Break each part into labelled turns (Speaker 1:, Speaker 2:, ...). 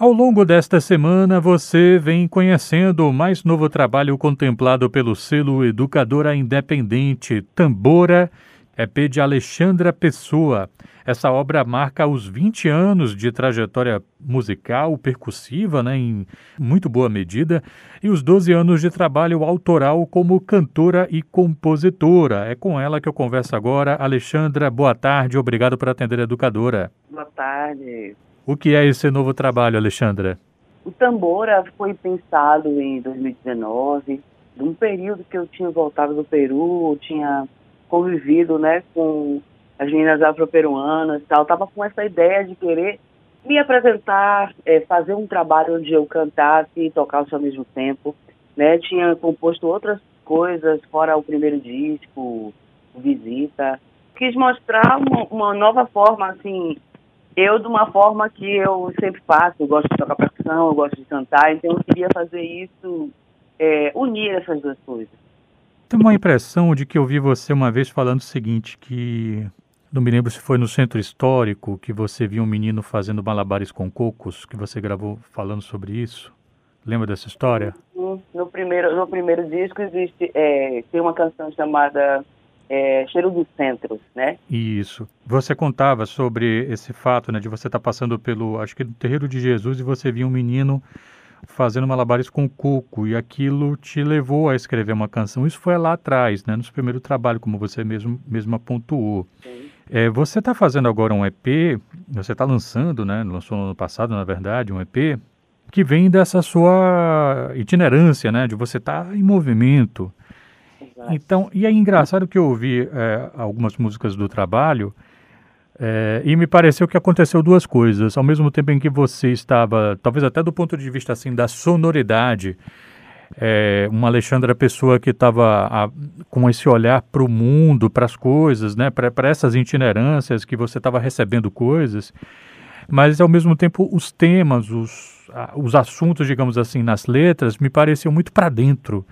Speaker 1: Ao longo desta semana, você vem conhecendo o mais novo trabalho contemplado pelo selo Educadora Independente, Tambora, EP de Alexandra Pessoa. Essa obra marca os 20 anos de trajetória musical, percussiva, né, em muito boa medida, e os 12 anos de trabalho autoral como cantora e compositora. É com ela que eu converso agora. Alexandra, boa tarde, obrigado por atender a educadora.
Speaker 2: Boa tarde.
Speaker 1: O que é esse novo trabalho, Alexandra?
Speaker 2: O Tambora foi pensado em 2019, num período que eu tinha voltado do Peru, tinha convivido né, com as meninas afro-peruanas tal. Estava com essa ideia de querer me apresentar, é, fazer um trabalho onde eu cantasse e tocasse ao mesmo tempo. Né? Tinha composto outras coisas, fora o primeiro disco, Visita. Quis mostrar uma, uma nova forma, assim, eu de uma forma que eu sempre faço, eu gosto de tocar percussão, eu gosto de cantar, então eu queria fazer isso, é, unir essas duas coisas.
Speaker 1: Tenho uma impressão de que eu vi você uma vez falando o seguinte, que não me lembro se foi no centro histórico que você viu um menino fazendo malabares com cocos, que você gravou falando sobre isso. Lembra dessa história?
Speaker 2: No primeiro, no primeiro disco existe é, tem uma canção chamada é, Cheiro dos Centros, né?
Speaker 1: Isso. Você contava sobre esse fato, né, de você estar tá passando pelo, acho que no terreiro de Jesus e você via um menino fazendo malabares com coco e aquilo te levou a escrever uma canção. Isso foi lá atrás, né, no seu primeiro trabalho, como você mesmo mesmo pontuou. É, você está fazendo agora um EP, você está lançando, né, lançou no ano passado, na verdade, um EP que vem dessa sua itinerância, né, de você estar tá em movimento. Então, e é engraçado que eu ouvi é, algumas músicas do trabalho é, e me pareceu que aconteceu duas coisas. Ao mesmo tempo em que você estava, talvez até do ponto de vista assim da sonoridade, é, uma Alexandra Pessoa que estava com esse olhar para o mundo, para as coisas, né, para essas itinerâncias, que você estava recebendo coisas, mas ao mesmo tempo os temas, os, os assuntos, digamos assim, nas letras, me pareciam muito para dentro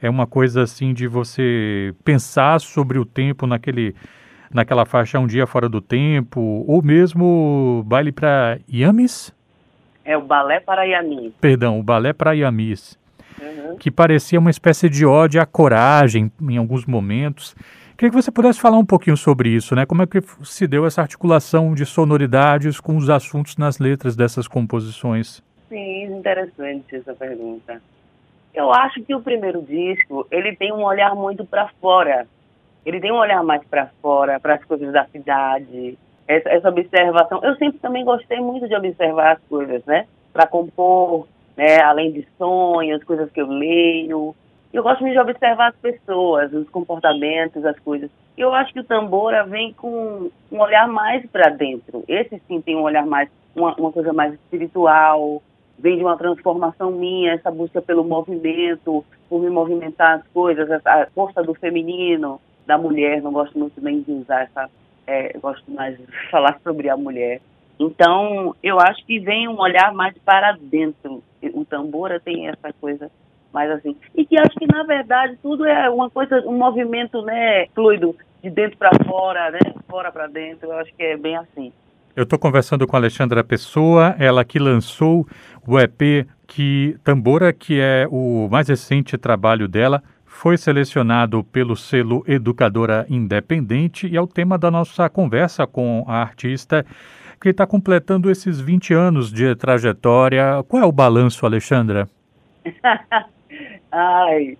Speaker 1: é uma coisa assim de você pensar sobre o tempo naquele naquela faixa um dia fora do tempo, ou mesmo baile para Yamis?
Speaker 2: É o balé para Yamis.
Speaker 1: Perdão, o balé para Yamis. Uhum. Que parecia uma espécie de ódio à coragem em alguns momentos. Queria que você pudesse falar um pouquinho sobre isso, né? Como é que se deu essa articulação de sonoridades com os assuntos nas letras dessas composições?
Speaker 2: Sim, interessante essa pergunta. Eu acho que o primeiro disco, ele tem um olhar muito para fora. Ele tem um olhar mais para fora, para as coisas da cidade, essa, essa, observação. Eu sempre também gostei muito de observar as coisas, né? Para compor, né? Além de sonhos, coisas que eu leio. Eu gosto muito de observar as pessoas, os comportamentos, as coisas. Eu acho que o Tambora vem com um olhar mais para dentro. Esse sim tem um olhar mais, uma, uma coisa mais espiritual, vem de uma transformação minha, essa busca pelo movimento, por me movimentar as coisas, a força do feminino, da mulher, não gosto muito nem de usar essa, é, gosto mais de falar sobre a mulher. Então, eu acho que vem um olhar mais para dentro. O tambora tem essa coisa mais assim. E que acho que, na verdade, tudo é uma coisa, um movimento, né, fluido, de dentro para fora, né, fora para dentro. Eu acho que é bem assim.
Speaker 1: Eu estou conversando com a Alexandra Pessoa, ela que lançou o EP que Tambora, que é o mais recente trabalho dela, foi selecionado pelo selo Educadora Independente e é o tema da nossa conversa com a artista que está completando esses 20 anos de trajetória. Qual é o balanço, Alexandra?
Speaker 2: Ai,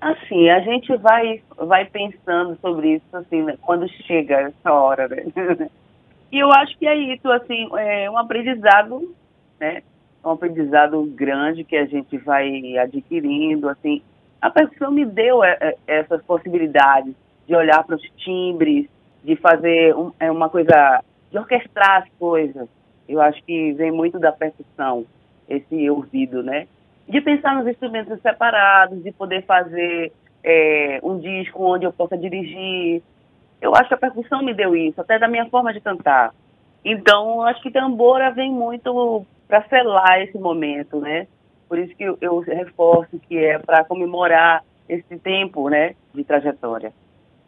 Speaker 2: assim, a gente vai, vai pensando sobre isso assim, né, quando chega essa hora, né? E eu acho que é isso, assim, é um aprendizado, né? É um aprendizado grande que a gente vai adquirindo, assim. A percussão me deu é, é, essas possibilidades de olhar para os timbres, de fazer um, uma coisa, de orquestrar as coisas. Eu acho que vem muito da percussão, esse ouvido, né? De pensar nos instrumentos separados, de poder fazer é, um disco onde eu possa dirigir, eu acho que a percussão me deu isso, até da minha forma de cantar. Então, acho que tambora vem muito para selar esse momento, né? Por isso que eu, reforço que é para comemorar esse tempo, né, de trajetória.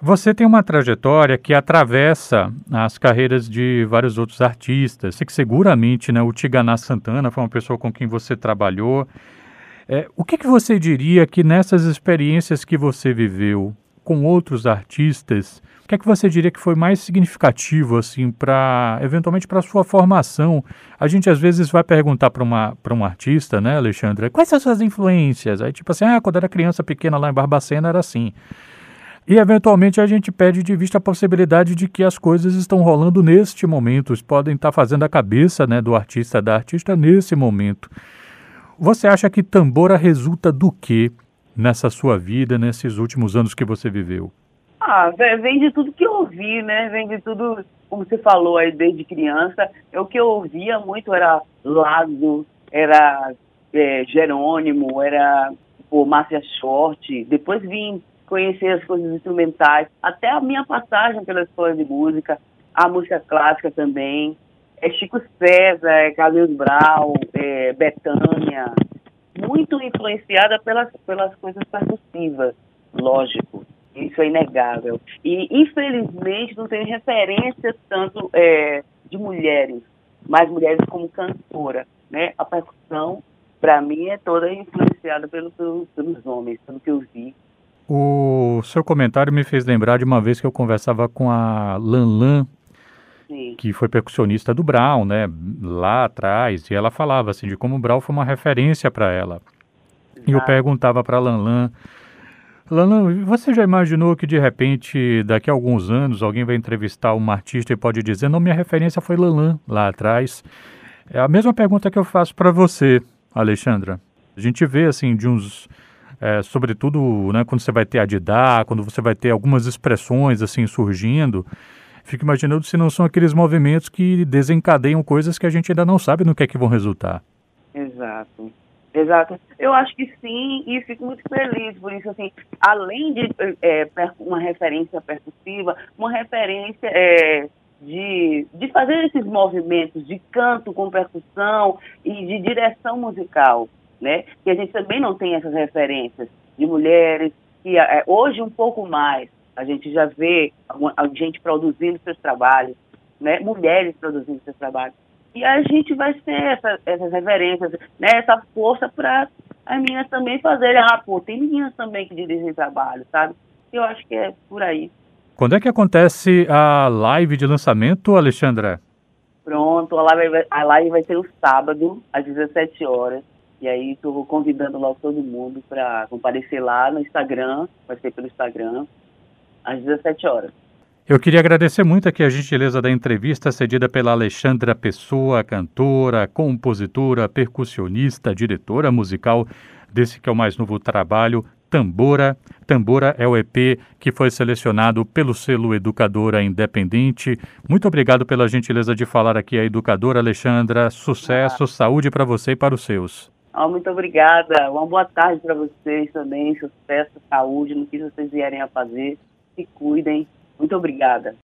Speaker 1: Você tem uma trajetória que atravessa as carreiras de vários outros artistas. Sei que seguramente né, o Tiganá Santana foi uma pessoa com quem você trabalhou. É, o que, que você diria que nessas experiências que você viveu com outros artistas, o que é que você diria que foi mais significativo, assim, para, eventualmente, para sua formação? A gente, às vezes, vai perguntar para um artista, né, Alexandre, quais são as suas influências? Aí, tipo assim, ah, quando era criança pequena lá em Barbacena era assim. E, eventualmente, a gente perde de vista a possibilidade de que as coisas estão rolando neste momento, podem estar fazendo a cabeça né, do artista, da artista, nesse momento. Você acha que Tambora resulta do que nessa sua vida, nesses últimos anos que você viveu?
Speaker 2: Ah, vem de tudo que eu ouvi, né? Vem de tudo, como você falou aí desde criança. O que eu ouvia muito era Lado, era é, Jerônimo, era o Márcia Short. Depois vim conhecer as coisas instrumentais, até a minha passagem pela escola de música, a música clássica também, é Chico César, é Carlos Brau, é Betânia, muito influenciada pelas, pelas coisas percussivas, lógico, isso é inegável. E, infelizmente, não tem referências tanto é, de mulheres, mas mulheres como cantora, né? A percussão, para mim, é toda influenciada pelo, pelo, pelos homens, pelo que eu vi
Speaker 1: o seu comentário me fez lembrar de uma vez que eu conversava com a Lanlan, Sim. que foi percussionista do Brown, né, lá atrás, e ela falava assim de como o Brown foi uma referência para ela. Exato. E eu perguntava para Lanlan, Lanlan, você já imaginou que de repente, daqui a alguns anos, alguém vai entrevistar um artista e pode dizer, não, minha referência foi Lanlan lá atrás? É a mesma pergunta que eu faço para você, Alexandra. A gente vê assim de uns é, sobretudo né, quando você vai ter a Didá, quando você vai ter algumas expressões assim surgindo, fico imaginando se não são aqueles movimentos que desencadeiam coisas que a gente ainda não sabe no que é que vão resultar.
Speaker 2: Exato. Exato. Eu acho que sim, e fico muito feliz por isso, assim, além de é, uma referência percussiva, uma referência é, de, de fazer esses movimentos de canto com percussão e de direção musical né? Que a gente também não tem essas referências de mulheres que é, hoje um pouco mais a gente já vê a gente produzindo seus trabalhos, né? Mulheres produzindo seus trabalhos e a gente vai ter essa, essas referências, né? Essa força para as meninas também fazerem, ah, pô, tem meninas também que dirigem trabalho, sabe? Eu acho que é por aí.
Speaker 1: Quando é que acontece a live de lançamento, Alexandra?
Speaker 2: Pronto, a live, a live vai ser o sábado, às 17 horas. E aí estou convidando logo todo mundo para comparecer lá no Instagram, vai ser pelo Instagram, às 17 horas.
Speaker 1: Eu queria agradecer muito aqui a gentileza da entrevista cedida pela Alexandra Pessoa, cantora, compositora, percussionista, diretora musical desse que é o mais novo trabalho, Tambora. Tambora é o EP que foi selecionado pelo selo Educadora Independente. Muito obrigado pela gentileza de falar aqui a educadora Alexandra. Sucesso, ah. saúde para você e para os seus.
Speaker 2: Oh, muito obrigada. Uma boa tarde para vocês também. Sucesso, saúde no que vocês vierem a fazer. Se cuidem. Muito obrigada.